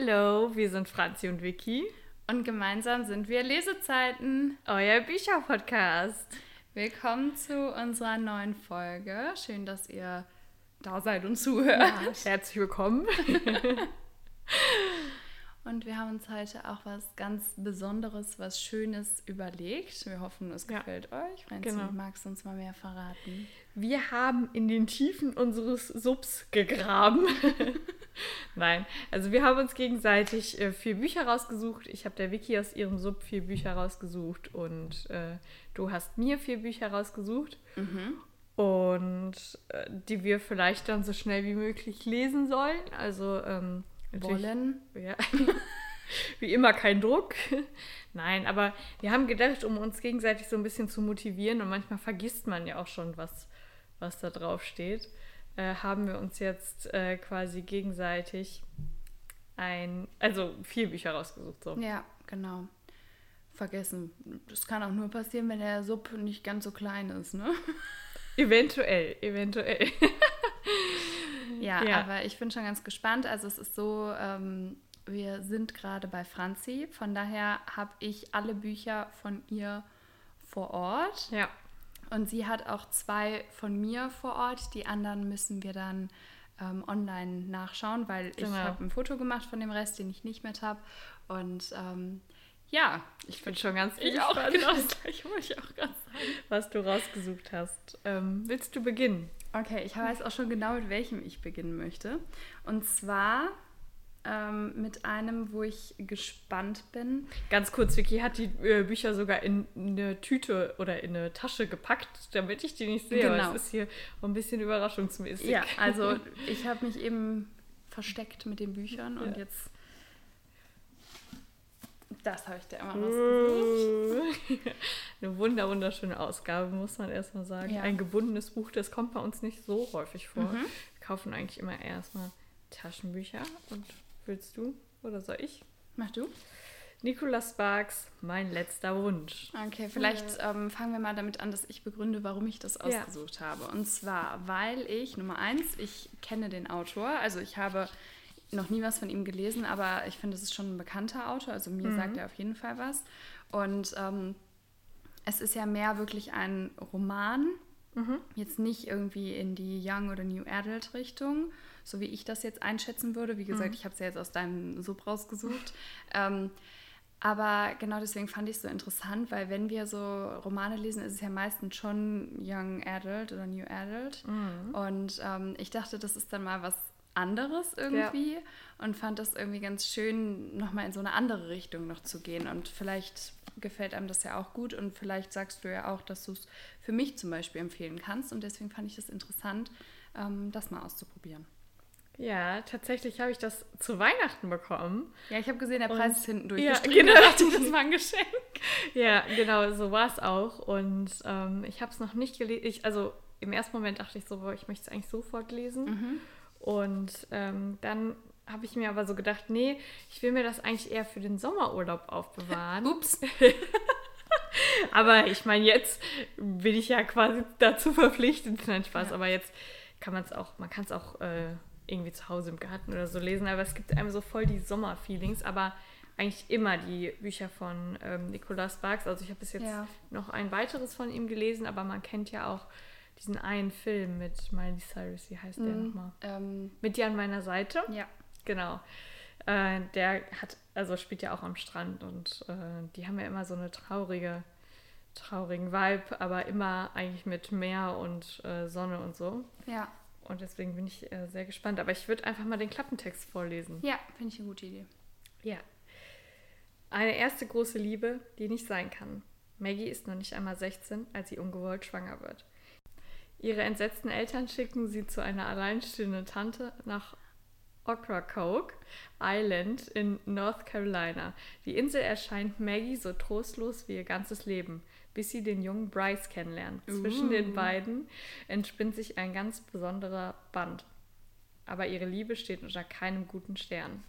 Hallo, wir sind Franzi und Vicky. Und gemeinsam sind wir Lesezeiten. Euer Bücherpodcast. Willkommen zu unserer neuen Folge. Schön, dass ihr da seid und zuhört. Ja, herzlich willkommen. Und wir haben uns heute auch was ganz Besonderes, was Schönes überlegt. Wir hoffen, es gefällt ja. euch. Franzi, genau. magst du uns mal mehr verraten? Wir haben in den Tiefen unseres Subs gegraben. Nein, also wir haben uns gegenseitig äh, vier Bücher rausgesucht. Ich habe der Vicky aus ihrem Sub vier Bücher rausgesucht und äh, du hast mir vier Bücher rausgesucht. Mhm. Und äh, die wir vielleicht dann so schnell wie möglich lesen sollen. Also ähm, wollen. Ja. Wie immer kein Druck. Nein, aber wir haben gedacht, um uns gegenseitig so ein bisschen zu motivieren und manchmal vergisst man ja auch schon, was, was da drauf steht, äh, haben wir uns jetzt äh, quasi gegenseitig ein, also vier Bücher rausgesucht. So. Ja, genau. Vergessen. Das kann auch nur passieren, wenn der Sub nicht ganz so klein ist, ne? Eventuell, eventuell. Ja, ja, aber ich bin schon ganz gespannt. Also es ist so, ähm, wir sind gerade bei Franzi. Von daher habe ich alle Bücher von ihr vor Ort. Ja. Und sie hat auch zwei von mir vor Ort. Die anderen müssen wir dann ähm, online nachschauen, weil genau. ich habe ein Foto gemacht von dem Rest, den ich nicht mit habe. Und ähm, ja, ich bin schon ganz ich auch genau das gleiche wollte ich auch gerade sagen. Was du rausgesucht hast. Ähm, willst du beginnen? Okay, ich weiß auch schon genau, mit welchem ich beginnen möchte. Und zwar ähm, mit einem, wo ich gespannt bin. Ganz kurz, Vicky hat die äh, Bücher sogar in eine Tüte oder in eine Tasche gepackt, damit ich die nicht sehe. Genau. Aber es ist hier ein bisschen überraschungsmäßig. Ja, also ich habe mich eben versteckt mit den Büchern ja. und jetzt das habe ich dir immer rausgesucht. Eine wunder wunderschöne Ausgabe, muss man erstmal sagen. Ja. Ein gebundenes Buch, das kommt bei uns nicht so häufig vor. Mhm. Wir kaufen eigentlich immer erstmal Taschenbücher. Und willst du oder soll ich? Mach du. Nicolas Sparks, mein letzter Wunsch. Okay, vielleicht ähm, fangen wir mal damit an, dass ich begründe, warum ich das ausgesucht ja. habe. Und zwar, weil ich, Nummer eins, ich kenne den Autor. Also ich habe noch nie was von ihm gelesen, aber ich finde, es ist schon ein bekannter Autor. Also mir mhm. sagt er auf jeden Fall was. Und ähm, es ist ja mehr wirklich ein Roman. Mhm. Jetzt nicht irgendwie in die Young oder New Adult Richtung, so wie ich das jetzt einschätzen würde. Wie gesagt, mhm. ich habe es ja jetzt aus deinem Sub rausgesucht. ähm, aber genau deswegen fand ich es so interessant, weil wenn wir so Romane lesen, ist es ja meistens schon Young Adult oder New Adult. Mhm. Und ähm, ich dachte, das ist dann mal was anderes irgendwie ja. und fand das irgendwie ganz schön, nochmal in so eine andere Richtung noch zu gehen. Und vielleicht gefällt einem das ja auch gut und vielleicht sagst du ja auch, dass du es für mich zum Beispiel empfehlen kannst. Und deswegen fand ich es interessant, ähm, das mal auszuprobieren. Ja, tatsächlich habe ich das zu Weihnachten bekommen. Ja, ich habe gesehen, der Preis und, ist hinten durchgestrichen. Ja, genau. dachte, das war ein Geschenk. ja, genau, so war es auch. Und ähm, ich habe es noch nicht gelesen. Also im ersten Moment dachte ich so, boah, ich möchte es eigentlich sofort lesen. Mhm. Und ähm, dann habe ich mir aber so gedacht, nee, ich will mir das eigentlich eher für den Sommerurlaub aufbewahren. Ups. aber ich meine, jetzt bin ich ja quasi dazu verpflichtet. Nein, Spaß. Ja. Aber jetzt kann man es auch, man kann es auch äh, irgendwie zu Hause im Garten oder so lesen. Aber es gibt einem so voll die Sommerfeelings. Aber eigentlich immer die Bücher von ähm, Nicolas Sparks. Also ich habe bis jetzt ja. noch ein weiteres von ihm gelesen, aber man kennt ja auch diesen einen Film mit Miley Cyrus, wie heißt der mhm. nochmal? Ähm, mit dir an meiner Seite. Ja. Genau. Äh, der hat, also spielt ja auch am Strand und äh, die haben ja immer so eine traurige, traurigen Vibe, aber immer eigentlich mit Meer und äh, Sonne und so. Ja. Und deswegen bin ich äh, sehr gespannt. Aber ich würde einfach mal den Klappentext vorlesen. Ja, finde ich eine gute Idee. Ja. Eine erste große Liebe, die nicht sein kann. Maggie ist noch nicht einmal 16, als sie ungewollt schwanger wird. Ihre entsetzten Eltern schicken sie zu einer alleinstehenden Tante nach Ocracoke Island in North Carolina. Die Insel erscheint Maggie so trostlos wie ihr ganzes Leben, bis sie den jungen Bryce kennenlernt. Uh. Zwischen den beiden entspinnt sich ein ganz besonderer Band. Aber ihre Liebe steht unter keinem guten Stern.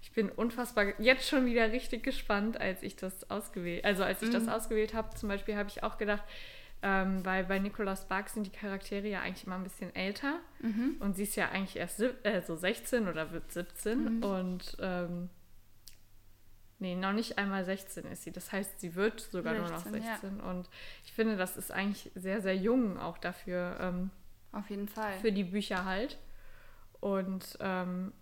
Ich bin unfassbar jetzt schon wieder richtig gespannt, als ich das ausgewählt, also als ich mm. das mhm. ausgewählt habe. Zum Beispiel habe ich auch gedacht, Ähm, weil bei Nicolas Sparks sind die Charaktere ja eigentlich immer ein bisschen älter. Mhm. Und sie ist ja eigentlich erst äh, so 16 oder wird 17. Mhm. Und ähm, nee, noch nicht einmal 16 ist sie. Das heißt, sie wird sogar 16, nur noch 16. Ja. Und ich finde, das ist eigentlich sehr, sehr jung auch dafür. Ähm, Auf jeden Fall. Für die Bücher halt. Und ähm,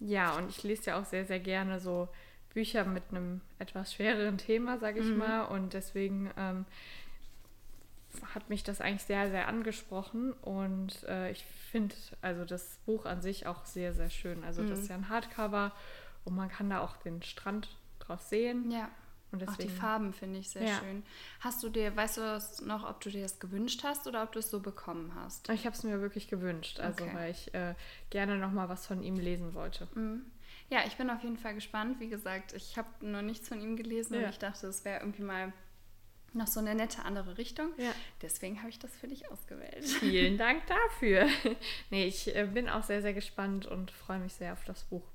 ja, und ich lese ja auch sehr, sehr gerne so Bücher mit einem etwas schwereren Thema, sage ich mhm. mal. Und deswegen ähm, hat mich das eigentlich sehr, sehr angesprochen. Und äh, ich finde also das Buch an sich auch sehr, sehr schön. Also mhm. das ist ja ein Hardcover und man kann da auch den Strand drauf sehen. Ja. Und deswegen, auch die Farben finde ich sehr ja. schön. Hast du dir, weißt du noch, ob du dir das gewünscht hast oder ob du es so bekommen hast? Ich habe es mir wirklich gewünscht, also okay. weil ich äh, gerne noch mal was von ihm lesen wollte. Mhm. Ja, ich bin auf jeden Fall gespannt. Wie gesagt, ich habe noch nichts von ihm gelesen ja. und ich dachte, es wäre irgendwie mal noch so eine nette andere Richtung. Ja. Deswegen habe ich das für dich ausgewählt. Vielen Dank dafür. nee, ich äh, bin auch sehr, sehr gespannt und freue mich sehr auf das Buch.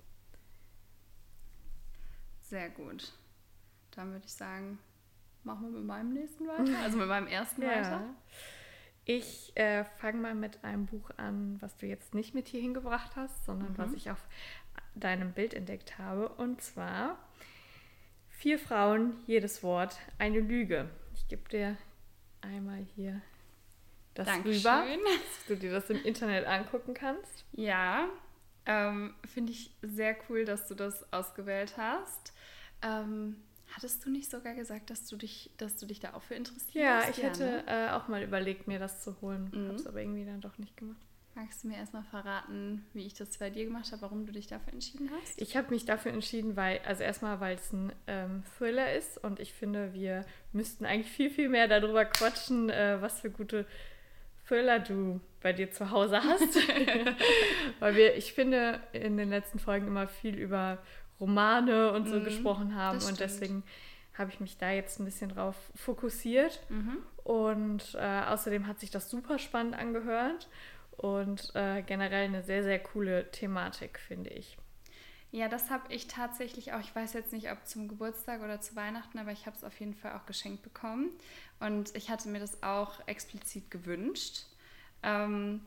Sehr gut. Dann würde ich sagen, machen wir mit meinem nächsten weiter. Also mit meinem ersten ja. weiter. Ich äh, fange mal mit einem Buch an, was du jetzt nicht mit hier hingebracht hast, sondern mhm. was ich auf deinem Bild entdeckt habe. Und zwar Vier Frauen, jedes Wort, eine Lüge. Ich gebe dir einmal hier das Dankeschön. rüber, dass du dir das im Internet angucken kannst. Ja, ähm, finde ich sehr cool, dass du das ausgewählt hast. Ähm, hattest du nicht sogar gesagt, dass du dich, dass du dich da auch für interessierst? Ja, ich ja, hätte ne? äh, auch mal überlegt, mir das zu holen. Mhm. Habe es aber irgendwie dann doch nicht gemacht. Magst du mir erstmal verraten, wie ich das bei dir gemacht habe, warum du dich dafür entschieden hast? Ich habe mich dafür entschieden, weil, also erstmal, weil es ein ähm, Thriller ist und ich finde, wir müssten eigentlich viel, viel mehr darüber quatschen, äh, was für gute Thriller du bei dir zu Hause hast. weil wir, ich finde, in den letzten Folgen immer viel über Romane und so mm, gesprochen haben und deswegen habe ich mich da jetzt ein bisschen drauf fokussiert. Mhm. Und äh, außerdem hat sich das super spannend angehört und äh, generell eine sehr, sehr coole Thematik, finde ich. Ja, das habe ich tatsächlich auch. Ich weiß jetzt nicht, ob zum Geburtstag oder zu Weihnachten, aber ich habe es auf jeden Fall auch geschenkt bekommen. Und ich hatte mir das auch explizit gewünscht. Ähm,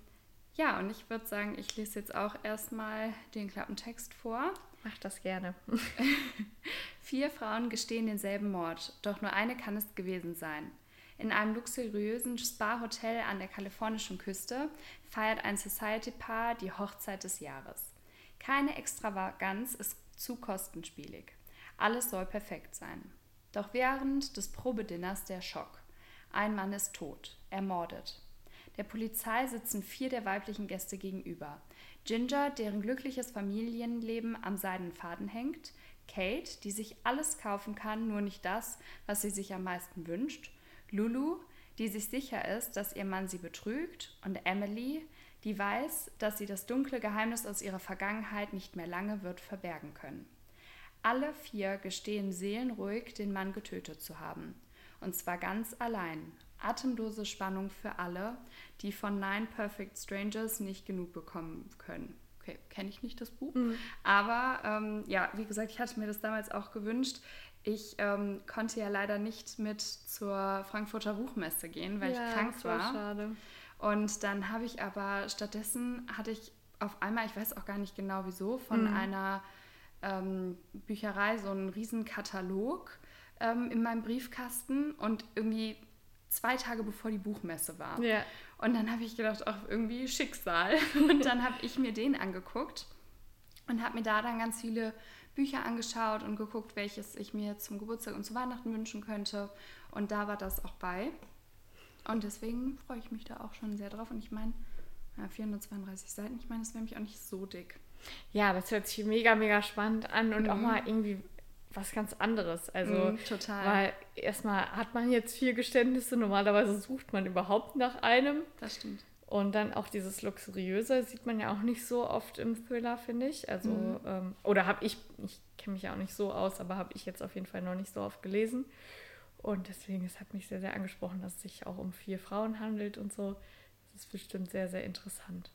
ja, und ich würde sagen, ich lese jetzt auch erstmal den Klappentext vor. Mach das gerne. Vier Frauen gestehen denselben Mord, doch nur eine kann es gewesen sein. In einem luxuriösen Spa-Hotel an der kalifornischen Küste feiert ein Society-Paar die Hochzeit des Jahres. Keine Extravaganz ist zu kostenspielig. Alles soll perfekt sein. Doch während des Probedinners der Schock. Ein Mann ist tot, ermordet. Der Polizei sitzen vier der weiblichen Gäste gegenüber. Ginger, deren glückliches Familienleben am Seidenfaden hängt, Kate, die sich alles kaufen kann, nur nicht das, was sie sich am meisten wünscht, Lulu, die sich sicher ist, dass ihr Mann sie betrügt, und Emily, die weiß, dass sie das dunkle Geheimnis aus ihrer Vergangenheit nicht mehr lange wird verbergen können. Alle vier gestehen seelenruhig, den Mann getötet zu haben. Und zwar ganz allein. Atemlose Spannung für alle, die von Nine Perfect Strangers nicht genug bekommen können. Okay, kenne ich nicht das Buch. Mhm. Aber ähm, ja, wie gesagt, ich hatte mir das damals auch gewünscht. Ich ähm, konnte ja leider nicht mit zur Frankfurter Buchmesse gehen, weil ja, ich krank war. war. Schade. Und dann habe ich aber stattdessen hatte ich auf einmal, ich weiß auch gar nicht genau wieso, von mhm. einer ähm, Bücherei so einen riesen Katalog ähm, in meinem Briefkasten und irgendwie zwei Tage bevor die Buchmesse war. Ja. Und dann habe ich gedacht, auch irgendwie Schicksal. Und dann habe ich mir den angeguckt und habe mir da dann ganz viele Bücher angeschaut und geguckt, welches ich mir zum Geburtstag und zu Weihnachten wünschen könnte. Und da war das auch bei. Und deswegen freue ich mich da auch schon sehr drauf. Und ich meine, ja, 432 Seiten, ich meine, das wäre nämlich auch nicht so dick. Ja, das hört sich mega, mega spannend an und mhm. auch mal irgendwie was ganz anderes. Also, mhm, total. Weil erstmal hat man jetzt vier Geständnisse, normalerweise sucht man überhaupt nach einem. Das stimmt. Und dann auch dieses Luxuriöse sieht man ja auch nicht so oft im Thriller, finde ich. Also, mhm. ähm, oder habe ich, ich kenne mich ja auch nicht so aus, aber habe ich jetzt auf jeden Fall noch nicht so oft gelesen. Und deswegen, es hat mich sehr, sehr angesprochen, dass es sich auch um vier Frauen handelt und so. Das ist bestimmt sehr, sehr interessant.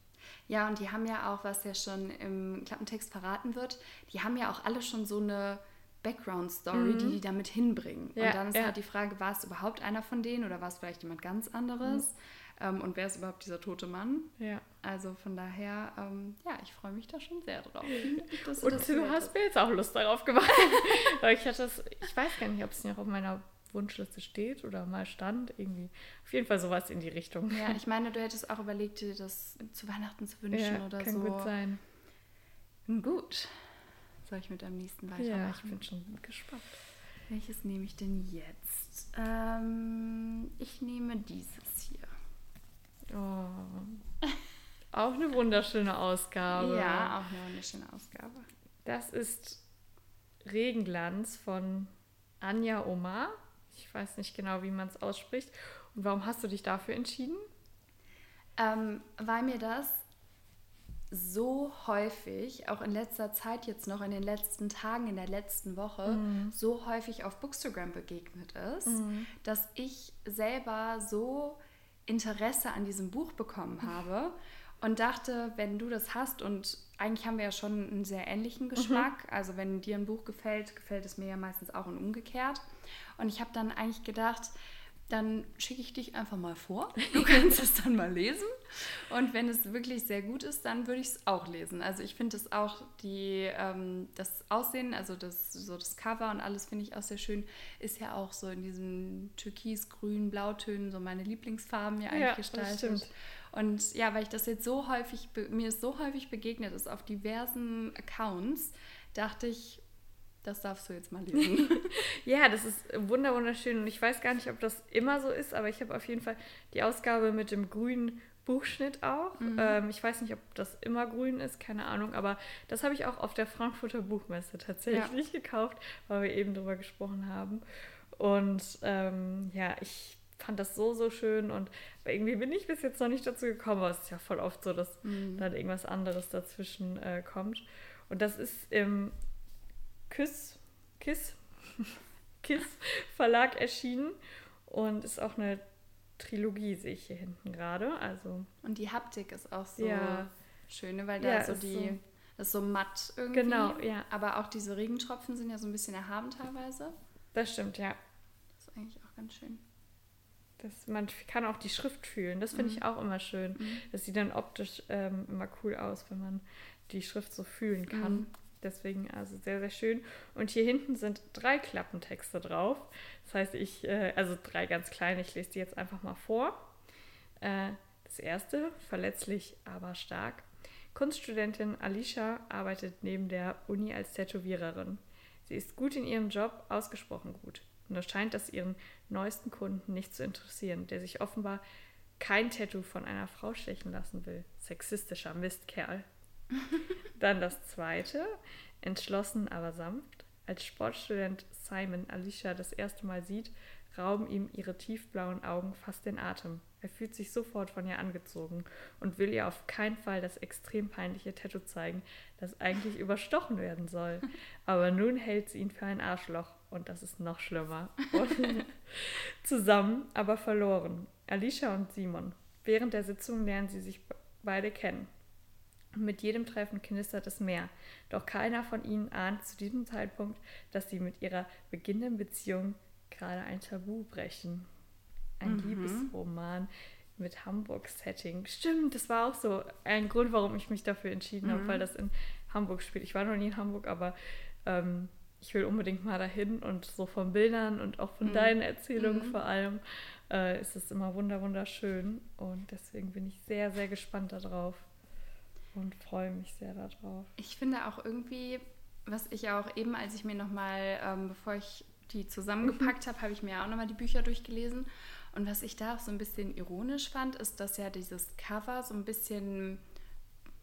Ja, und die haben ja auch, was ja schon im Klappentext verraten wird, die haben ja auch alle schon so eine Background-Story, mhm. die die damit hinbringen. Ja, und dann ist ja. halt die Frage, war es überhaupt einer von denen oder war es vielleicht jemand ganz anderes? Mhm. Ähm, und wer ist überhaupt dieser tote Mann? Ja. Also von daher, ähm, ja, ich freue mich da schon sehr drauf. Du und du hast mir jetzt auch Lust darauf gemacht. Weil ich hatte das, ich weiß gar nicht, ob es noch auf meiner Wunschliste steht oder mal stand. Irgendwie. Auf jeden Fall sowas in die Richtung. Ja, ich meine, du hättest auch überlegt, dir das zu Weihnachten zu wünschen ja, oder kann so. Kann gut sein. Gut. Soll ich mit deinem nächsten weitermachen? Ja, ich bin schon gespannt. Welches nehme ich denn jetzt? Ähm, ich nehme dieses hier. Oh. Auch eine wunderschöne Ausgabe. Ja, auch eine wunderschöne Ausgabe. Das ist Regenglanz von Anja Omar. Ich weiß nicht genau, wie man es ausspricht. Und warum hast du dich dafür entschieden? Ähm, weil mir das so häufig, auch in letzter Zeit jetzt noch, in den letzten Tagen, in der letzten Woche, mhm. so häufig auf Bookstagram begegnet ist, mhm. dass ich selber so Interesse an diesem Buch bekommen habe und dachte, wenn du das hast und eigentlich haben wir ja schon einen sehr ähnlichen mhm. Geschmack, mhm. also wenn dir ein Buch gefällt, gefällt es mir ja meistens auch und umgekehrt. Und ich habe dann eigentlich gedacht, dann schicke ich dich einfach mal vor. Du kannst es dann mal lesen. Und wenn es wirklich sehr gut ist, dann würde ich es auch lesen. Also ich finde es auch die, ähm, das Aussehen, also das, so das Cover und alles finde ich auch sehr schön. Ist ja auch so in diesen Türkis, Grün, Blautönen so meine Lieblingsfarben ja eigentlich ja, gestaltet. Und ja, weil ich das jetzt so häufig, mir ist so häufig begegnet ist auf diversen Accounts, dachte ich, das darfst du jetzt mal lesen. ja, das ist wunderschön und ich weiß gar nicht, ob das immer so ist, aber ich habe auf jeden Fall die Ausgabe mit dem grünen Buchschnitt auch. Mhm. Ähm, ich weiß nicht, ob das immer grün ist, keine Ahnung, aber das habe ich auch auf der Frankfurter Buchmesse tatsächlich ja. gekauft, weil wir eben darüber gesprochen haben. Und ähm, ja, ich fand das so, so schön und irgendwie bin ich bis jetzt noch nicht dazu gekommen, aber es ist ja voll oft so, dass mhm. dann irgendwas anderes dazwischen äh, kommt. Und das ist im Kiss, Kiss, Kiss Verlag erschienen und ist auch eine Trilogie, sehe ich hier hinten gerade. Also und die Haptik ist auch so ja. schön, ne? weil da ja, so die, so, das ist so matt irgendwie. Genau, ja. Aber auch diese Regentropfen sind ja so ein bisschen erhaben teilweise. Das stimmt, ja. Das ist eigentlich auch ganz schön. Das, man kann auch die Schrift fühlen. Das finde mhm. ich auch immer schön. Mhm. Das sieht dann optisch ähm, immer cool aus, wenn man die Schrift so fühlen kann. Mhm. Deswegen also sehr, sehr schön. Und hier hinten sind drei Klappentexte drauf. Das heißt, ich, äh, also drei ganz kleine, ich lese die jetzt einfach mal vor. Äh, das erste, verletzlich, aber stark. Kunststudentin Alicia arbeitet neben der Uni als Tätowiererin. Sie ist gut in ihrem Job, ausgesprochen gut. Und es scheint das ihren neuesten Kunden nicht zu interessieren, der sich offenbar kein Tattoo von einer Frau stechen lassen will. Sexistischer Mistkerl. Dann das zweite, entschlossen aber sanft. Als Sportstudent Simon Alicia das erste Mal sieht, rauben ihm ihre tiefblauen Augen fast den Atem. Er fühlt sich sofort von ihr angezogen und will ihr auf keinen Fall das extrem peinliche Tattoo zeigen, das eigentlich überstochen werden soll. Aber nun hält sie ihn für ein Arschloch und das ist noch schlimmer. Zusammen, aber verloren. Alicia und Simon. Während der Sitzung lernen sie sich beide kennen. Mit jedem Treffen knistert es mehr. Doch keiner von ihnen ahnt zu diesem Zeitpunkt, dass sie mit ihrer beginnenden Beziehung gerade ein Tabu brechen. Ein mhm. Liebesroman mit Hamburg-Setting. Stimmt, das war auch so ein Grund, warum ich mich dafür entschieden mhm. habe, weil das in Hamburg spielt. Ich war noch nie in Hamburg, aber ähm, ich will unbedingt mal dahin und so von Bildern und auch von mhm. deinen Erzählungen mhm. vor allem äh, ist es immer wunderschön und deswegen bin ich sehr, sehr gespannt darauf und freue mich sehr darauf. Ich finde auch irgendwie, was ich auch eben, als ich mir nochmal, ähm, bevor ich die zusammengepackt mhm. habe, habe ich mir auch nochmal die Bücher durchgelesen. Und was ich da auch so ein bisschen ironisch fand, ist, dass ja dieses Cover so ein bisschen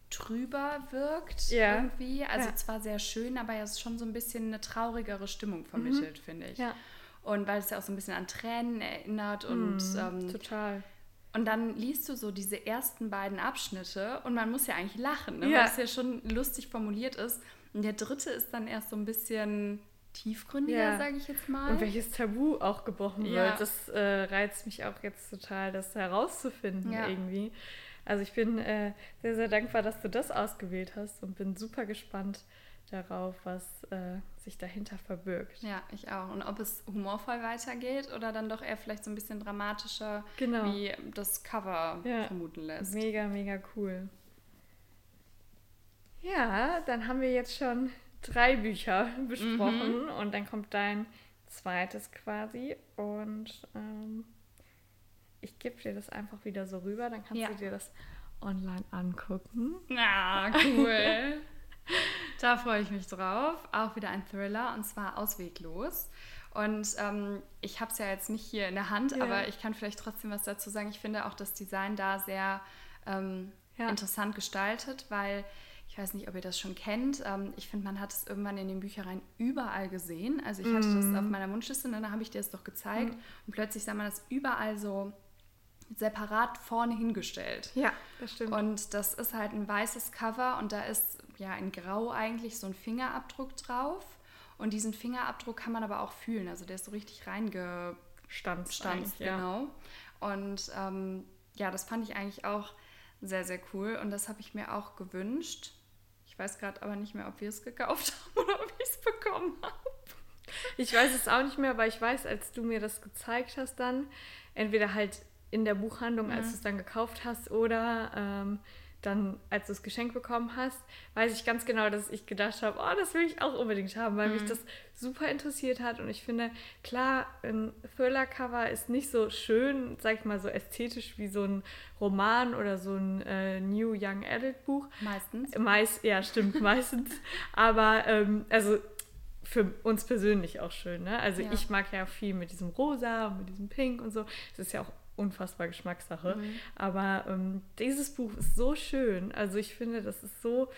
trüber wirkt ja. irgendwie. Also ja. zwar sehr schön, aber es ist schon so ein bisschen eine traurigere Stimmung vermittelt, mhm. finde ich. Ja. Und weil es ja auch so ein bisschen an Tränen erinnert und mhm, ähm, total. Und dann liest du so diese ersten beiden Abschnitte und man muss ja eigentlich lachen, ne? ja. weil es ja schon lustig formuliert ist. Und der dritte ist dann erst so ein bisschen tiefgründiger, ja. sage ich jetzt mal. Und welches Tabu auch gebrochen ja. wird, das äh, reizt mich auch jetzt total, das herauszufinden ja. irgendwie. Also ich bin äh, sehr, sehr dankbar, dass du das ausgewählt hast und bin super gespannt darauf, was äh, sich dahinter verbirgt. Ja, ich auch. Und ob es humorvoll weitergeht oder dann doch eher vielleicht so ein bisschen dramatischer, genau. wie das Cover ja. vermuten lässt. Mega, mega cool. Ja, dann haben wir jetzt schon drei Bücher besprochen mhm. und dann kommt dein zweites quasi und ähm, ich gebe dir das einfach wieder so rüber, dann kannst ja. du dir das online angucken. Ah, cool. da freue ich mich drauf. Auch wieder ein Thriller und zwar Ausweglos. Und ähm, ich habe es ja jetzt nicht hier in der Hand, ja. aber ich kann vielleicht trotzdem was dazu sagen. Ich finde auch das Design da sehr ähm, ja. interessant gestaltet, weil ich weiß nicht, ob ihr das schon kennt. Ähm, ich finde, man hat es irgendwann in den Büchereien überall gesehen. Also ich hatte mm. das mhm. auf meiner Wunschliste und dann habe ich dir das doch gezeigt. Mm. Und plötzlich sah man das überall so separat vorne hingestellt. Ja, das stimmt. Und das ist halt ein weißes Cover und da ist ja in Grau eigentlich so ein Fingerabdruck drauf. Und diesen Fingerabdruck kann man aber auch fühlen. Also der ist so richtig reingestanzt. genau. Ja. Und ähm, ja, das fand ich eigentlich auch sehr, sehr cool. Und das habe ich mir auch gewünscht. Ich weiß gerade aber nicht mehr, ob wir es gekauft haben oder ob ich es bekommen habe. Ich weiß es auch nicht mehr, aber ich weiß, als du mir das gezeigt hast, dann entweder halt in der Buchhandlung, als du es dann gekauft hast, oder ähm, dann, als du es geschenkt bekommen hast, weiß ich ganz genau, dass ich gedacht habe, oh, das will ich auch unbedingt haben, weil mhm. mich das super interessiert hat. Und ich finde, klar, ein Thriller-Cover ist nicht so schön, sag ich mal, so ästhetisch wie so ein Roman oder so ein äh, New Young Adult Buch. Meistens. Meist, ja, stimmt, meistens. Aber, ähm, also für uns persönlich auch schön. Ne? Also ja. ich mag ja viel mit diesem Rosa und mit diesem Pink und so. Es ist ja auch unfassbar Geschmackssache. Mhm. Aber ähm, dieses Buch ist so schön. Also ich finde, das ist so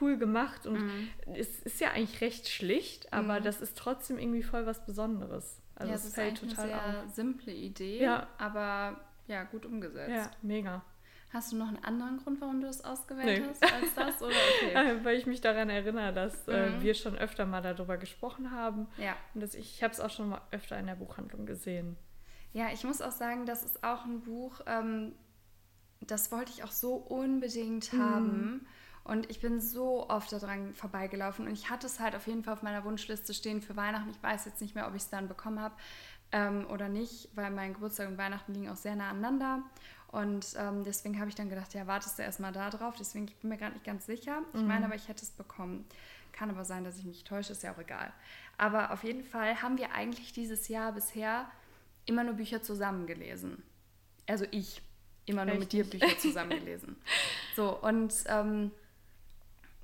cool gemacht und mhm. es ist ja eigentlich recht schlicht, aber mhm. das ist trotzdem irgendwie voll was Besonderes. Also ja, es, ist total eine sehr auf. simple Idee, ja. aber ja, gut umgesetzt. Ja, mega. Hast du noch einen anderen Grund, warum du es ausgewählt nee. hast als das? Oder okay. Weil ich mich daran erinnere, dass äh, mhm. äh, wir schon öfter mal darüber gesprochen haben. Ja. Und dass ich, ich habe es auch schon mal öfter in der Buchhandlung gesehen. Ja, ich muss auch sagen, das ist auch ein Buch, ähm, das wollte ich auch so unbedingt mhm. haben. Und ich bin so oft daran vorbeigelaufen. Und ich hatte es halt auf jeden Fall auf meiner Wunschliste stehen für Weihnachten. Ich weiß jetzt nicht mehr, ob ich es dann bekommen habe ähm, oder nicht, weil mein Geburtstag und Weihnachten liegen auch sehr nah aneinander. Und ähm, deswegen habe ich dann gedacht, ja, wartest du erstmal da drauf. Deswegen ich bin mir gerade nicht ganz sicher. Ich mhm. meine aber, ich hätte es bekommen. Kann aber sein, dass ich mich täusche, ist ja auch egal. Aber auf jeden Fall haben wir eigentlich dieses Jahr bisher immer nur Bücher zusammengelesen. Also ich immer nur Echt? mit dir Bücher zusammengelesen. so, und ähm,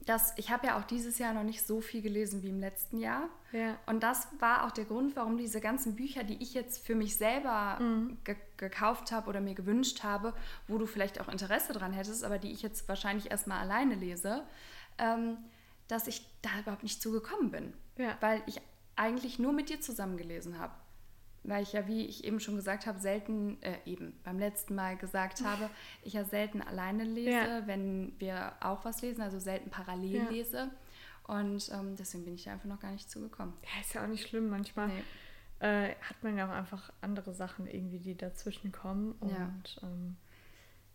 das, ich habe ja auch dieses Jahr noch nicht so viel gelesen wie im letzten Jahr. Ja. Und das war auch der Grund, warum diese ganzen Bücher, die ich jetzt für mich selber mhm. ge gekauft habe oder mir gewünscht habe, wo du vielleicht auch Interesse dran hättest, aber die ich jetzt wahrscheinlich erstmal alleine lese, ähm, dass ich da überhaupt nicht zugekommen bin. Ja. Weil ich eigentlich nur mit dir zusammen gelesen habe weil ich ja, wie ich eben schon gesagt habe, selten, äh, eben beim letzten Mal gesagt habe, ich ja selten alleine lese, ja. wenn wir auch was lesen, also selten parallel ja. lese. Und ähm, deswegen bin ich da einfach noch gar nicht zugekommen. Ja, ist ja auch nicht schlimm. Manchmal nee. äh, hat man ja auch einfach andere Sachen irgendwie, die dazwischen kommen. Und ja. ähm,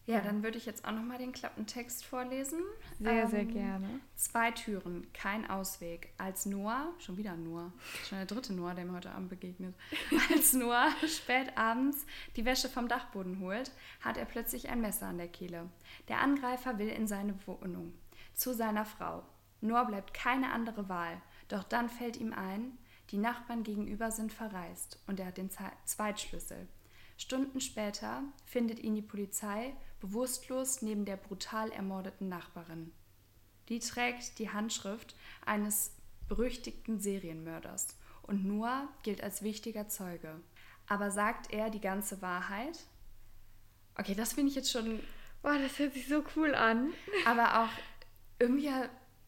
ja, dann würde ich jetzt auch nochmal den Klappentext vorlesen. Sehr, ähm, sehr gerne. Zwei Türen, kein Ausweg. Als Noah, schon wieder Noah, schon der dritte Noah, der mir heute Abend begegnet, als Noah spät abends die Wäsche vom Dachboden holt, hat er plötzlich ein Messer an der Kehle. Der Angreifer will in seine Wohnung, zu seiner Frau. Noah bleibt keine andere Wahl, doch dann fällt ihm ein, die Nachbarn gegenüber sind verreist und er hat den Zweitschlüssel. Stunden später findet ihn die Polizei bewusstlos neben der brutal ermordeten Nachbarin. Die trägt die Handschrift eines berüchtigten Serienmörders und Noah gilt als wichtiger Zeuge. Aber sagt er die ganze Wahrheit? Okay, das finde ich jetzt schon. Boah, das hört sich so cool an. Aber auch irgendwie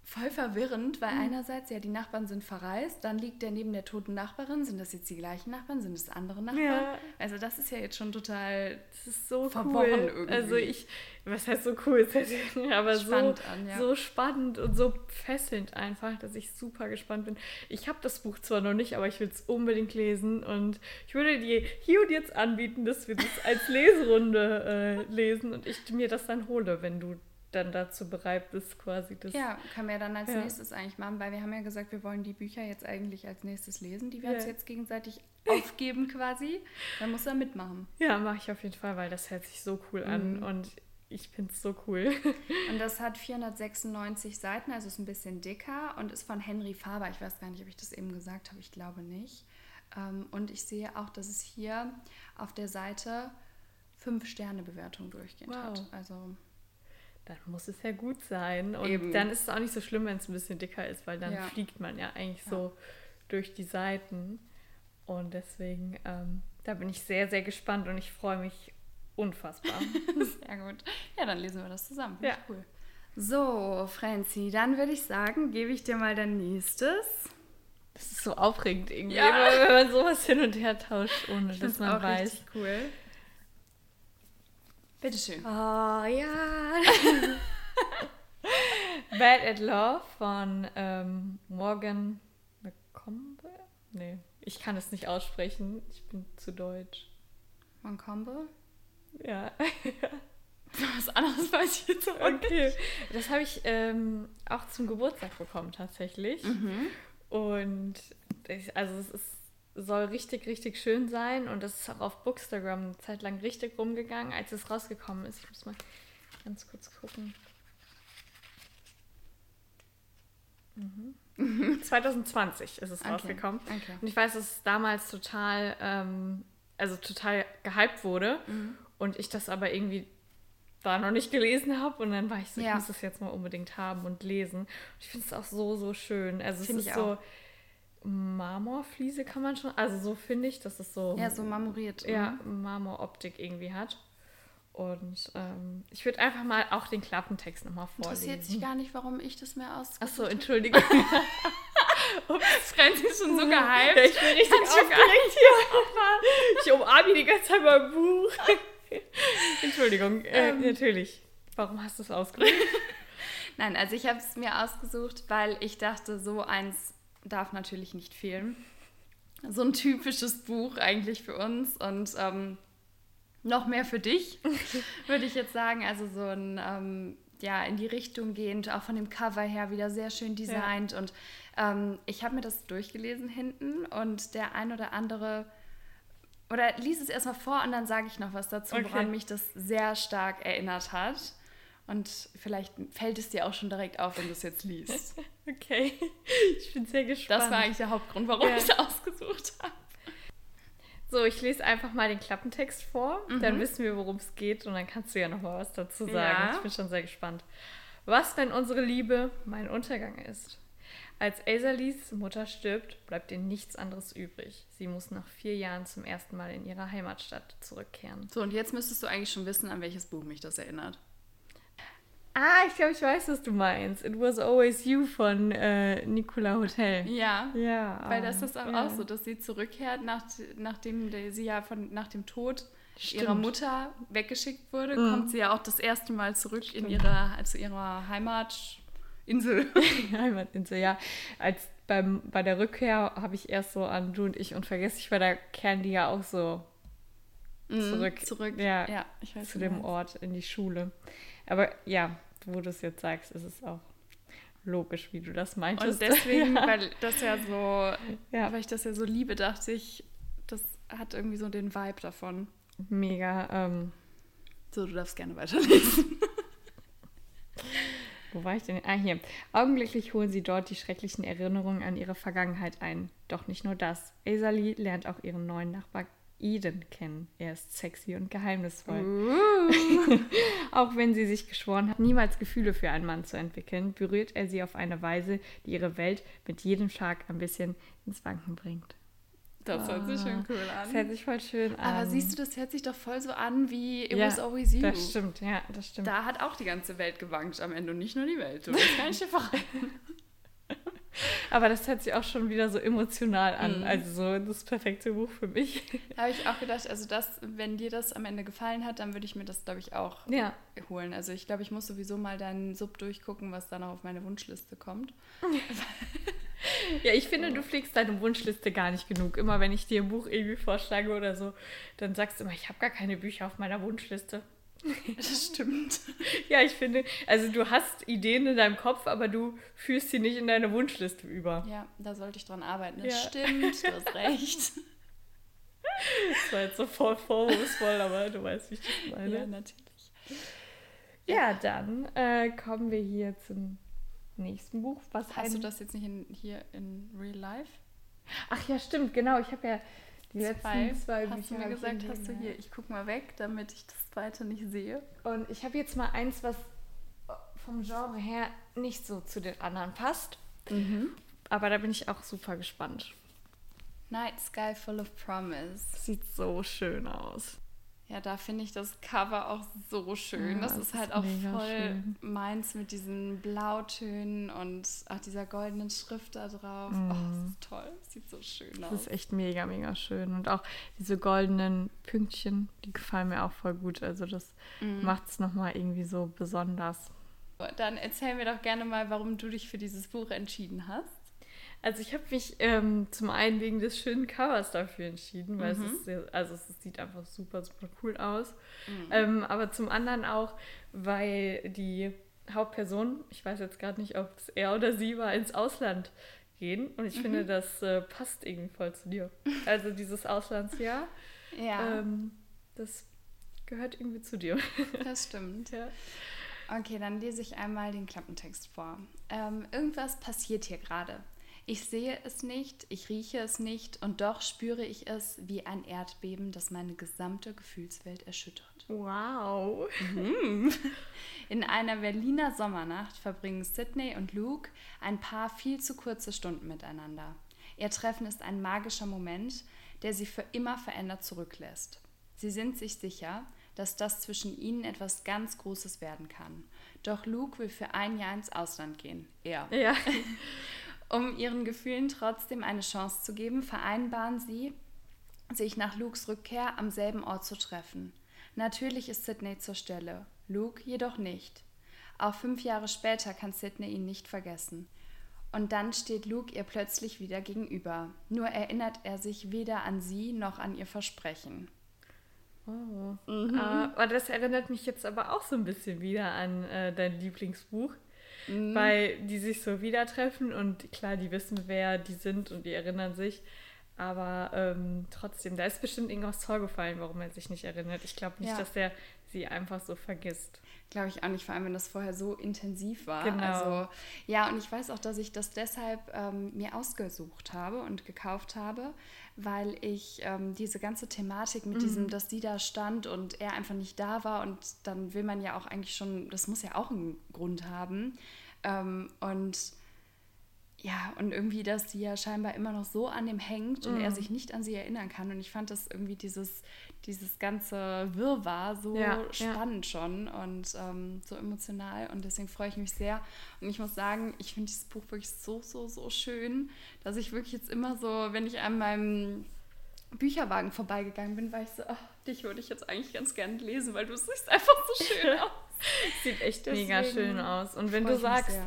voll verwirrend, weil mhm. einerseits ja die Nachbarn sind verreist, dann liegt der neben der toten Nachbarin. Sind das jetzt die gleichen Nachbarn? Sind es andere Nachbarn? Ja. Also das ist ja jetzt schon total das ist so verworren cool. irgendwie. Also ich, was heißt so cool, aber spannend so, an, ja. so spannend und so fesselnd einfach, dass ich super gespannt bin. Ich habe das Buch zwar noch nicht, aber ich will es unbedingt lesen und ich würde dir hier und jetzt anbieten, dass wir das als Leserunde äh, lesen und ich mir das dann hole, wenn du dann dazu bereit bist, quasi das. Ja, können wir dann als ja. nächstes eigentlich machen, weil wir haben ja gesagt, wir wollen die Bücher jetzt eigentlich als nächstes lesen, die wir ja. uns jetzt gegenseitig aufgeben quasi. Dann muss er mitmachen. Ja, mache ich auf jeden Fall, weil das hört sich so cool an mhm. und ich finde es so cool. Und das hat 496 Seiten, also ist ein bisschen dicker und ist von Henry Faber. Ich weiß gar nicht, ob ich das eben gesagt habe, ich glaube nicht. Ähm, und ich sehe auch, dass es hier auf der Seite 5-Sterne-Bewertung durchgehend wow. hat. Also dann muss es ja gut sein. Und Eben. dann ist es auch nicht so schlimm, wenn es ein bisschen dicker ist, weil dann ja. fliegt man ja eigentlich ja. so durch die Seiten. Und deswegen, ähm, da bin ich sehr, sehr gespannt und ich freue mich unfassbar. sehr gut. Ja, dann lesen wir das zusammen. ja. cool. So, Franzi, dann würde ich sagen, gebe ich dir mal dein nächstes. Das ist so aufregend irgendwie, ja. wenn man sowas hin und her tauscht, ohne ich dass man auch weiß. Richtig cool. Bitteschön. Oh ja. Bad at Love von ähm, Morgan McCombe? Nee, ich kann es nicht aussprechen. Ich bin zu deutsch. McCombe? Ja. Was anderes weiß ich jetzt auch Okay. Das habe ich ähm, auch zum Geburtstag bekommen, tatsächlich. Mhm. Und ich, also es ist soll richtig, richtig schön sein und das ist auch auf Bookstagram eine Zeit lang richtig rumgegangen, als es rausgekommen ist. Ich muss mal ganz kurz gucken. Mhm. 2020 ist es okay. rausgekommen. Okay. Und ich weiß, dass es damals total, ähm, also total gehypt wurde mhm. und ich das aber irgendwie da noch nicht gelesen habe und dann war ich so, ja. ich muss das jetzt mal unbedingt haben und lesen. Und ich finde es auch so, so schön. Also find es ist so, Marmorfliese kann man schon, also so finde ich, dass es so. Ja, so marmoriert. Ja, mhm. Marmoroptik irgendwie hat. Und ähm, ich würde einfach mal auch den Klappentext nochmal vorlesen. Interessiert sich gar nicht, warum ich das mehr aus. Achso, Entschuldigung. Ups, Franzi ist schon so gehypt. Ja, ich bin richtig aufgeregt hier. Ich umarme die ganze Zeit beim Buch. Entschuldigung, äh, ähm, natürlich. Warum hast du es ausgesucht? Nein, also ich habe es mir ausgesucht, weil ich dachte, so eins darf natürlich nicht fehlen. So ein typisches Buch eigentlich für uns und ähm, noch mehr für dich, würde ich jetzt sagen. Also so ein, ähm, ja, in die Richtung gehend, auch von dem Cover her wieder sehr schön designt. Ja. Und ähm, ich habe mir das durchgelesen hinten und der ein oder andere, oder lies es erstmal vor und dann sage ich noch was dazu, okay. woran mich das sehr stark erinnert hat. Und vielleicht fällt es dir auch schon direkt auf, wenn du es jetzt liest. okay, ich bin sehr gespannt. Das war eigentlich der Hauptgrund, warum ja. ich es ausgesucht habe. So, ich lese einfach mal den Klappentext vor, mhm. dann wissen wir, worum es geht und dann kannst du ja noch mal was dazu sagen. Ja. Ich bin schon sehr gespannt. Was, wenn unsere Liebe mein Untergang ist? Als Azalis Mutter stirbt, bleibt ihr nichts anderes übrig. Sie muss nach vier Jahren zum ersten Mal in ihre Heimatstadt zurückkehren. So, und jetzt müsstest du eigentlich schon wissen, an welches Buch mich das erinnert. Ah, ich glaube, ich weiß, was du meinst. It was always you von äh, Nicola Hotel. Ja. Ja. Weil das ist auch, ja. auch so, dass sie zurückkehrt, nach, nachdem sie ja von, nach dem Tod Stimmt. ihrer Mutter weggeschickt wurde, mhm. kommt sie ja auch das erste Mal zurück Stimmt. in ihre, also ihrer Heimatinsel. Heimatinsel, ja. Als beim, bei der Rückkehr habe ich erst so an Du und ich unvergesslich, weil da kehren die ja auch so mhm, zurück. Mhm, zurück. Ja, ja ich weiß, zu dem Ort in die Schule. Aber ja, wo du es jetzt sagst, ist es auch logisch, wie du das meintest. Und deswegen, ja. weil das ja so, ja. weil ich das ja so liebe, dachte ich, das hat irgendwie so den Vibe davon. Mega. Ähm, so, du darfst gerne weiterlesen. Wo war ich denn? Ah, hier. Augenblicklich holen sie dort die schrecklichen Erinnerungen an ihre Vergangenheit ein. Doch nicht nur das. Azalee lernt auch ihren neuen Nachbar Eden kennen. Er ist sexy und geheimnisvoll. Uh. Auch wenn sie sich geschworen hat, niemals Gefühle für einen Mann zu entwickeln, berührt er sie auf eine Weise, die ihre Welt mit jedem Schlag ein bisschen ins Wanken bringt. Das hört sich schon cool an. Das hört sich voll schön an. Aber siehst du, das hört sich doch voll so an wie It ja, was always you. Das stimmt, ja, das stimmt. Da hat auch die ganze Welt gewankt am Ende und nicht nur die Welt. Du, das kann ich dir verraten. Aber das hört sich auch schon wieder so emotional an. Mhm. Also so das perfekte Buch für mich. Da habe ich auch gedacht, also das, wenn dir das am Ende gefallen hat, dann würde ich mir das, glaube ich, auch ja. holen. Also ich glaube, ich muss sowieso mal deinen Sub durchgucken, was da noch auf meine Wunschliste kommt. ja, ich finde, du pflegst deine Wunschliste gar nicht genug. Immer wenn ich dir ein Buch irgendwie vorschlage oder so, dann sagst du immer, ich habe gar keine Bücher auf meiner Wunschliste. Das stimmt. ja, ich finde, also du hast Ideen in deinem Kopf, aber du führst sie nicht in deine Wunschliste über. Ja, da sollte ich dran arbeiten. Das ja. stimmt, du hast recht. Das war jetzt so voll vorwurfsvoll, aber du weißt, wie ich das meine. Ja, natürlich. Ja, dann äh, kommen wir hier zum nächsten Buch. Was Hast du das jetzt nicht in, hier in Real Life? Ach ja, stimmt, genau. Ich habe ja letzten zwei hast Bücher. Hast du mir gesagt, hast du hier, ich gucke mal weg, damit ich das zweite nicht sehe. Und ich habe jetzt mal eins, was vom Genre her nicht so zu den anderen passt. Mhm. Aber da bin ich auch super gespannt. Night Sky Full of Promise. Sieht so schön aus. Ja, da finde ich das Cover auch so schön. Ja, das, ist halt auch voll schön. meins mit diesen Blautönen und auch dieser goldenen Schrift da drauf. Mm. Oh, das ist toll. Sieht so schön aus. Das ist echt mega, mega schön. Und auch diese goldenen Pünktchen, die gefallen mir auch voll gut. Also das mm. macht es nochmal irgendwie so besonders. Dann erzähl mir doch gerne mal, warum du dich für dieses Buch entschieden hast. Also ich habe mich ähm, zum einen wegen des schönen Covers dafür entschieden, weil mhm. es ist sehr, also es sieht einfach super, super cool aus. Mhm. Ähm, aber zum anderen auch, weil die Hauptperson, ich weiß jetzt gerade nicht, ob es er oder sie war, ins Ausland gehen. Und ich mhm. finde, das äh, passt irgendwie voll zu dir. Also dieses Auslandsjahr, ja. Ähm, das gehört irgendwie zu dir. Das stimmt. ja. Okay, dann lese ich einmal den Klappentext vor. Ähm, irgendwas passiert hier gerade. Ich sehe es nicht, ich rieche es nicht und doch spüre ich es wie ein Erdbeben, das meine gesamte Gefühlswelt erschüttert. Wow. Mhm. In einer Berliner Sommernacht verbringen Sydney und Luke ein paar viel zu kurze Stunden miteinander. Ihr Treffen ist ein magischer Moment, der sie für immer verändert zurücklässt. Sie sind sich sicher, dass das zwischen ihnen etwas ganz Großes werden kann. Doch Luke will für ein Jahr ins Ausland gehen. Er. Ja. Um ihren Gefühlen trotzdem eine Chance zu geben, vereinbaren sie, sich nach Lukes Rückkehr am selben Ort zu treffen. Natürlich ist Sidney zur Stelle, Luke jedoch nicht. Auch fünf Jahre später kann Sidney ihn nicht vergessen. Und dann steht Luke ihr plötzlich wieder gegenüber. Nur erinnert er sich weder an sie noch an ihr Versprechen. Oh. Mhm. Uh, das erinnert mich jetzt aber auch so ein bisschen wieder an äh, dein Lieblingsbuch mhm. weil die sich so wieder treffen und klar, die wissen, wer die sind und die erinnern sich. Aber ähm, trotzdem, da ist bestimmt irgendwas vorgefallen, warum er sich nicht erinnert. Ich glaube nicht, ja. dass er sie einfach so vergisst. Glaube ich auch nicht, vor allem wenn das vorher so intensiv war. Genau. Also, ja, und ich weiß auch, dass ich das deshalb ähm, mir ausgesucht habe und gekauft habe, weil ich ähm, diese ganze Thematik mit mhm. diesem, dass sie da stand und er einfach nicht da war und dann will man ja auch eigentlich schon, das muss ja auch einen Grund haben. Ähm, und ja, und irgendwie, dass sie ja scheinbar immer noch so an dem hängt und er mhm. sich nicht an sie erinnern kann. Und ich fand das irgendwie dieses, dieses ganze Wirrwarr so ja, spannend ja. schon und ähm, so emotional. Und deswegen freue ich mich sehr. Und ich muss sagen, ich finde dieses Buch wirklich so, so, so schön, dass ich wirklich jetzt immer so, wenn ich an meinem Bücherwagen vorbeigegangen bin, war ich so, ach, dich würde ich jetzt eigentlich ganz gerne lesen, weil du siehst einfach so schön aus. Sieht echt Deswegen mega schön aus. Und wenn du sagst,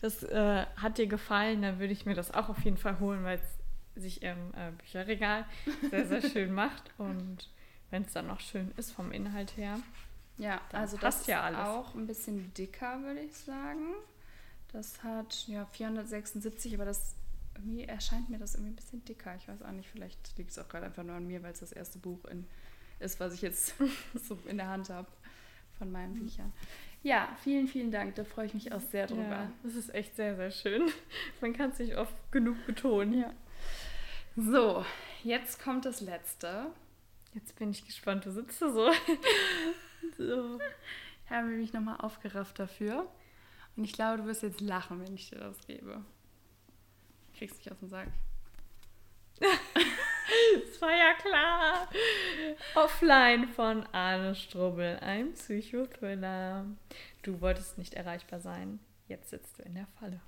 das äh, hat dir gefallen, dann würde ich mir das auch auf jeden Fall holen, weil es sich im äh, Bücherregal sehr, sehr schön macht. Und wenn es dann noch schön ist vom Inhalt her. Ja, also das ist ja alles. auch ein bisschen dicker, würde ich sagen. Das hat ja 476, aber das irgendwie erscheint mir das irgendwie ein bisschen dicker. Ich weiß auch nicht, vielleicht liegt es auch gerade einfach nur an mir, weil es das erste Buch in, ist, was ich jetzt so in der Hand habe von meinen Büchern. Ja, vielen, vielen Dank. Da freue ich mich auch sehr drüber. Ja, das ist echt sehr, sehr schön. Man kann es nicht oft genug betonen. Ja. So, jetzt kommt das Letzte. Jetzt bin ich gespannt. Du sitzt da so. so. Ich habe mich nochmal aufgerafft dafür. Und ich glaube, du wirst jetzt lachen, wenn ich dir das gebe. Kriegst dich aus dem Sack. Das war ja klar. Offline von Arne Strubbel, ein Psychothriller. Du wolltest nicht erreichbar sein. Jetzt sitzt du in der Falle.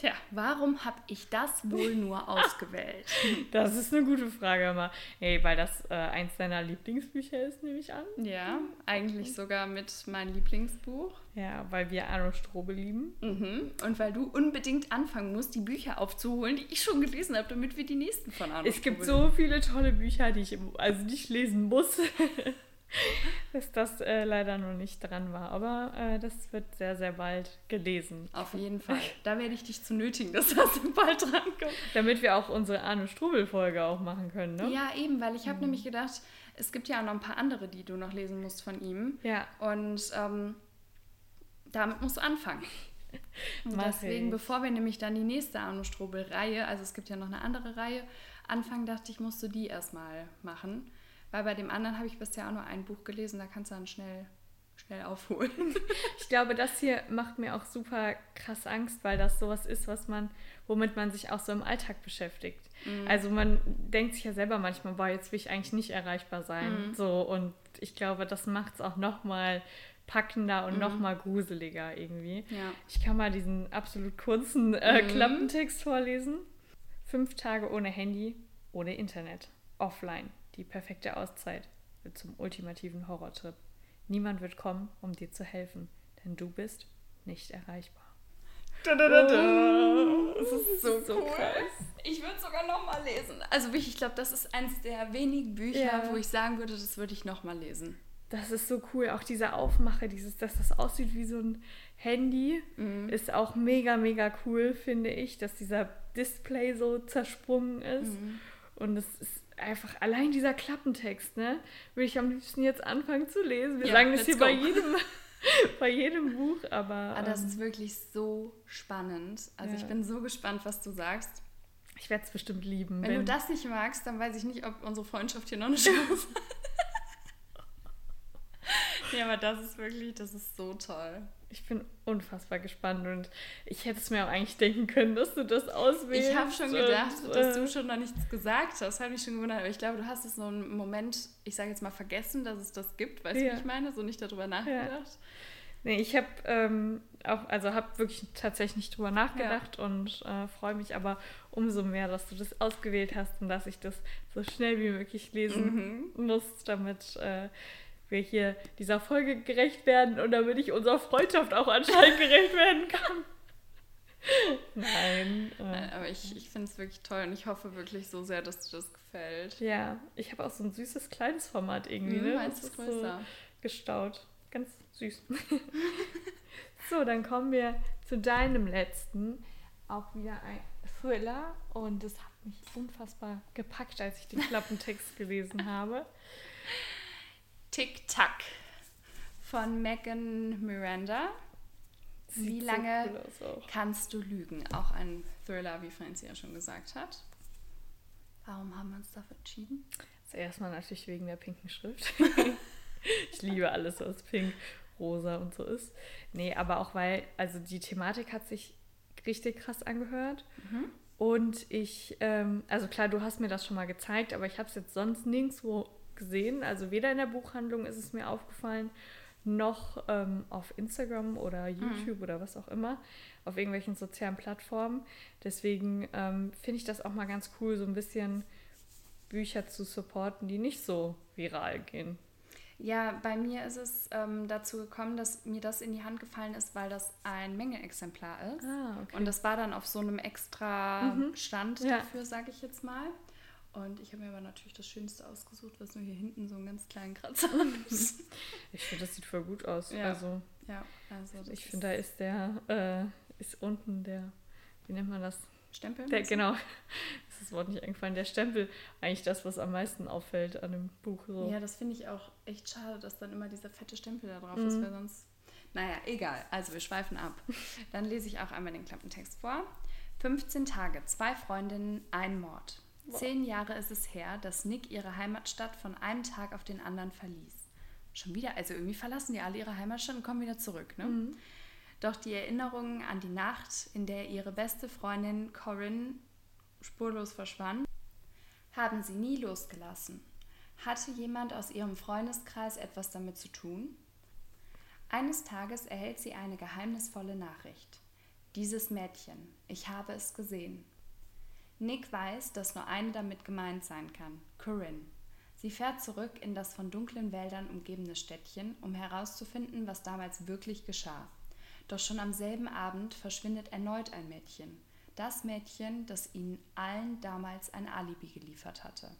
Tja, warum habe ich das wohl nur ausgewählt? Das ist eine gute Frage, aber hey, weil das äh, eins deiner Lieblingsbücher ist, nehme ich an. Ja, eigentlich sogar mit meinem Lieblingsbuch. Ja, weil wir Arno Strobe lieben. Mhm. Und weil du unbedingt anfangen musst, die Bücher aufzuholen, die ich schon gelesen habe, damit wir die nächsten von Arno Es gibt so viele tolle Bücher, die ich, also nicht lesen muss. dass das äh, leider noch nicht dran war. Aber äh, das wird sehr, sehr bald gelesen. Auf jeden Fall. Da werde ich dich zu nötigen, dass das bald drankommt. Damit wir auch unsere Arne Strubel-Folge auch machen können, ne? Ja, eben, weil ich habe mhm. nämlich gedacht, es gibt ja auch noch ein paar andere, die du noch lesen musst von ihm. Ja. Und ähm, damit musst du anfangen. Deswegen, ich. bevor wir nämlich dann die nächste Arno Strobel-Reihe, also es gibt ja noch eine andere Reihe, anfangen, dachte ich, musst du die erstmal machen. Weil bei dem anderen habe ich bisher auch nur ein Buch gelesen, da kannst du dann schnell, schnell aufholen. ich glaube, das hier macht mir auch super krass Angst, weil das sowas ist, was man, womit man sich auch so im Alltag beschäftigt. Mhm. Also man denkt sich ja selber manchmal, boah, jetzt will ich eigentlich nicht erreichbar sein. Mhm. So, und ich glaube, das macht es auch nochmal packender und mhm. nochmal gruseliger irgendwie. Ja. Ich kann mal diesen absolut kurzen äh, mhm. Klappentext vorlesen. Fünf Tage ohne Handy, ohne Internet, offline die perfekte Auszeit wird zum ultimativen Horrortrip. Niemand wird kommen, um dir zu helfen, denn du bist nicht erreichbar. Da, da, da, da. Das ist so, so cool. krass. Ich würde es sogar nochmal lesen. Also wirklich, ich glaube, das ist eines der wenigen Bücher, ja. wo ich sagen würde, das würde ich nochmal lesen. Das ist so cool. Auch diese Aufmache, dieses, dass das aussieht wie so ein Handy, mhm. ist auch mega, mega cool, finde ich, dass dieser Display so zersprungen ist. Mhm. Und es ist einfach allein dieser Klappentext, ne? Würde ich am liebsten jetzt anfangen zu lesen. Wir ja, sagen das hier bei jedem, bei jedem Buch, aber. Aber das ähm, ist wirklich so spannend. Also ja. ich bin so gespannt, was du sagst. Ich werde es bestimmt lieben. Wenn, wenn, du das nicht magst, dann weiß ich nicht, ob unsere Freundschaft hier noch eine Chance hat. ja, aber das ist wirklich, das ist so toll ich bin unfassbar gespannt und ich hätte es mir auch eigentlich denken können, dass du das auswählst. Ich habe schon gedacht, und, dass du äh, schon noch nichts gesagt hast. Das hat mich schon gewundert. Aber ich glaube, du hast es so einen Moment, ich sage jetzt mal, vergessen, dass es das gibt. Weißt ja. du, wie ich meine? So nicht darüber nachgedacht. Ja. Nee, ich habe ähm, auch, also habe wirklich tatsächlich nicht drüber nachgedacht ja. und äh, freue mich aber umso mehr, dass du das ausgewählt hast und dass ich das so schnell wie möglich lesen mhm. muss, damit äh, wir hier dieser Folge gerecht werden und damit ich unserer Freundschaft auch anscheinend gerecht werden kann. Nein. Äh, aber ich, ich finde es wirklich toll und ich hoffe wirklich so sehr, dass dir das gefällt. Ja, ich habe auch so ein süßes kleines Format irgendwie. Mhm, ne? Meins ist größer. So gestaut. Ganz süß. so, dann kommen wir zu deinem letzten. Auch wieder ein Thriller und es hat mich unfassbar gepackt, als ich den Klappentext gelesen habe. Tick-Tack von Megan Miranda. Sieht wie lange so cool kannst du lügen? Auch ein Thriller, wie Franzi ja schon gesagt hat. Warum haben wir uns dafür entschieden? Zuerst mal natürlich wegen der pinken Schrift. ich liebe alles, was pink, rosa und so ist. Nee, aber auch weil, also die Thematik hat sich richtig krass angehört. Mhm. Und ich, ähm, also klar, du hast mir das schon mal gezeigt, aber ich habe es jetzt sonst nirgendwo gesehen. Also weder in der Buchhandlung ist es mir aufgefallen, noch ähm, auf Instagram oder mhm. YouTube mhm. oder was auch immer, auf irgendwelchen sozialen Plattformen. Deswegen ähm, finde ich das auch mal ganz cool, so ein bisschen Bücher zu supporten, die nicht so viral gehen. Ja, bei mir ist es ähm, dazu gekommen, dass mir das in die Hand gefallen ist, weil das ein Mengeexemplar ist. Ah, okay. Und das war dann auf so einem extra mhm. Stand ja. dafür, sage ich jetzt mal. Und ich habe mir aber natürlich das Schönste ausgesucht, was nur hier hinten so einen ganz kleinen Kratzer hat. ich finde, das sieht voll gut aus. Ja, also, ja, also ich finde, da ist der, äh, ist unten der, wie nennt man das? Stempel? Der, genau, ist das Wort nicht eingefallen. Der Stempel, eigentlich das, was am meisten auffällt an dem Buch. So. Ja, das finde ich auch echt schade, dass dann immer dieser fette Stempel da drauf mhm. ist, weil sonst. Naja, egal. Also wir schweifen ab. Dann lese ich auch einmal den Klappentext vor. 15 Tage, zwei Freundinnen, ein Mord. Zehn Jahre ist es her, dass Nick ihre Heimatstadt von einem Tag auf den anderen verließ. Schon wieder, also irgendwie verlassen die alle ihre Heimatstadt und kommen wieder zurück. Ne? Mhm. Doch die Erinnerungen an die Nacht, in der ihre beste Freundin Corinne spurlos verschwand, haben sie nie losgelassen. Hatte jemand aus ihrem Freundeskreis etwas damit zu tun? Eines Tages erhält sie eine geheimnisvolle Nachricht. Dieses Mädchen, ich habe es gesehen. Nick weiß, dass nur eine damit gemeint sein kann, Corinne. Sie fährt zurück in das von dunklen Wäldern umgebene Städtchen, um herauszufinden, was damals wirklich geschah. Doch schon am selben Abend verschwindet erneut ein Mädchen. Das Mädchen, das ihnen allen damals ein Alibi geliefert hatte.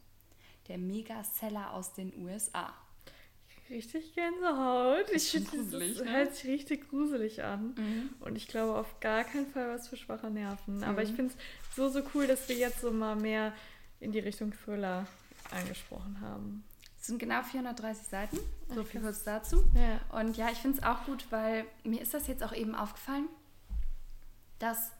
Der Mega-Seller aus den USA. Richtig Gänsehaut. Ich finde, das ne? hört sich richtig gruselig an. Mhm. Und ich glaube auf gar keinen Fall was für schwache Nerven. Mhm. Aber ich finde es so, so cool, dass wir jetzt so mal mehr in die Richtung Thriller angesprochen haben. Es sind genau 430 Seiten, so viel kurz dazu. Ja. Und ja, ich finde es auch gut, weil mir ist das jetzt auch eben aufgefallen, dass,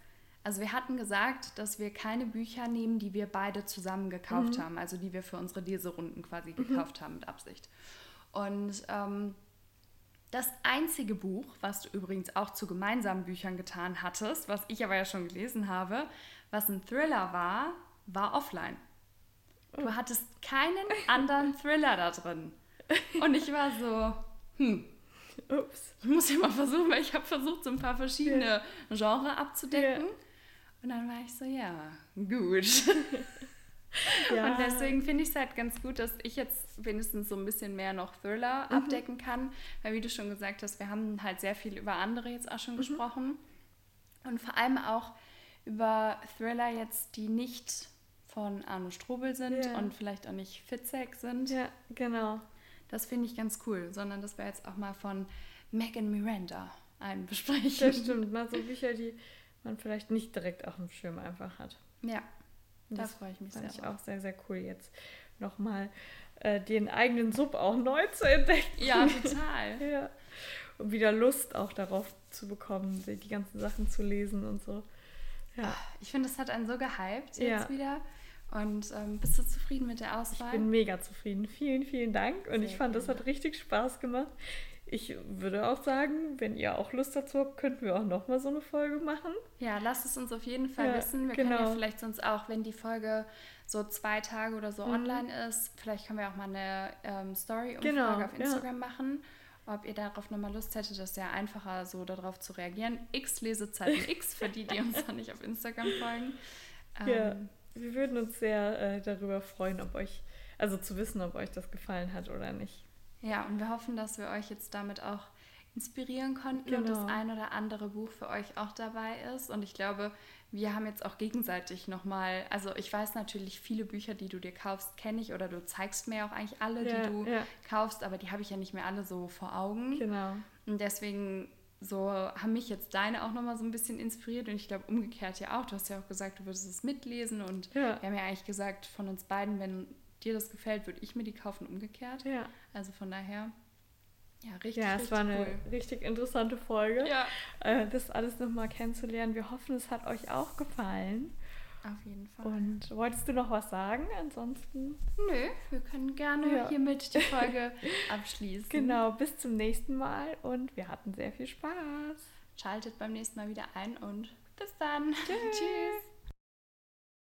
also wir hatten gesagt, dass wir keine Bücher nehmen, die wir beide zusammen gekauft mhm. haben, also die wir für unsere Leserunden quasi mhm. gekauft haben mit Absicht. Und ähm, das einzige Buch, was du übrigens auch zu gemeinsamen Büchern getan hattest, was ich aber ja schon gelesen habe, was ein Thriller war, war Offline. Du oh. hattest keinen anderen Thriller da drin. Und ich war so, hm, Ups. Ich muss ja mal versuchen, weil ich habe versucht, so ein paar verschiedene ja. Genre abzudecken. Ja. Und dann war ich so, ja, gut. Ja. Und deswegen finde ich es halt ganz gut, dass ich jetzt wenigstens so ein bisschen mehr noch Thriller mhm. abdecken kann. Weil, wie du schon gesagt hast, wir haben halt sehr viel über andere jetzt auch schon mhm. gesprochen. Und vor allem auch über Thriller jetzt, die nicht von Arno Strobel sind ja. und vielleicht auch nicht Fitzek sind. Ja, genau. Das finde ich ganz cool, sondern dass wir jetzt auch mal von Megan Miranda einen besprechen. Das stimmt, mal so Bücher, die man vielleicht nicht direkt auf dem Schirm einfach hat. Ja, da freue ich mich sehr. Das ich auch sehr, sehr cool jetzt nochmal äh, den eigenen Sub auch neu zu entdecken. Ja, total. ja. Und wieder Lust auch darauf zu bekommen, die ganzen Sachen zu lesen und so. Ja. Ich finde, es hat einen so gehypt jetzt ja. wieder. Und ähm, bist du zufrieden mit der Auswahl? Ich bin mega zufrieden. Vielen, vielen Dank. Und Sehr ich fand, das hat richtig Spaß gemacht. Ich würde auch sagen, wenn ihr auch Lust dazu habt, könnten wir auch nochmal so eine Folge machen. Ja, lasst es uns auf jeden Fall ja, wissen. Wir genau. können ja vielleicht sonst auch, wenn die Folge so zwei Tage oder so mhm. online ist, vielleicht können wir auch mal eine ähm, Story-Umfrage genau, auf Instagram ja. machen ob ihr darauf nochmal Lust hättet, das ist ja einfacher, so darauf zu reagieren. X Lesezeiten X, für die, die uns noch nicht auf Instagram folgen. Ähm, ja, wir würden uns sehr äh, darüber freuen, ob euch, also zu wissen, ob euch das gefallen hat oder nicht. Ja, und wir hoffen, dass wir euch jetzt damit auch inspirieren konnten genau. und das genau. ein oder andere Buch für euch auch dabei ist. Und ich glaube, wir haben jetzt auch gegenseitig nochmal, also ich weiß natürlich, viele Bücher, die du dir kaufst, kenne ich oder du zeigst mir auch eigentlich alle, ja, die du ja. kaufst, aber die habe ich ja nicht mehr alle so vor Augen. Genau. Und deswegen so haben mich jetzt deine auch nochmal so ein bisschen inspiriert und ich glaube umgekehrt ja auch. Du hast ja auch gesagt, du würdest es mitlesen und ja. wir haben ja eigentlich gesagt, von uns beiden, wenn dir das gefällt, würde ich mir die kaufen, umgekehrt. Ja. Also von daher, ja, richtig. Ja, es richtig war eine cool. richtig interessante Folge, ja. Äh, das alles nochmal kennenzulernen. Wir hoffen, es hat euch auch gefallen. Auf jeden Fall. Und wolltest du noch was sagen? Ansonsten. Nö, wir können gerne ja. hiermit die Folge abschließen. Genau, bis zum nächsten Mal und wir hatten sehr viel Spaß. Schaltet beim nächsten Mal wieder ein und bis dann. Tschüss. Tschüss.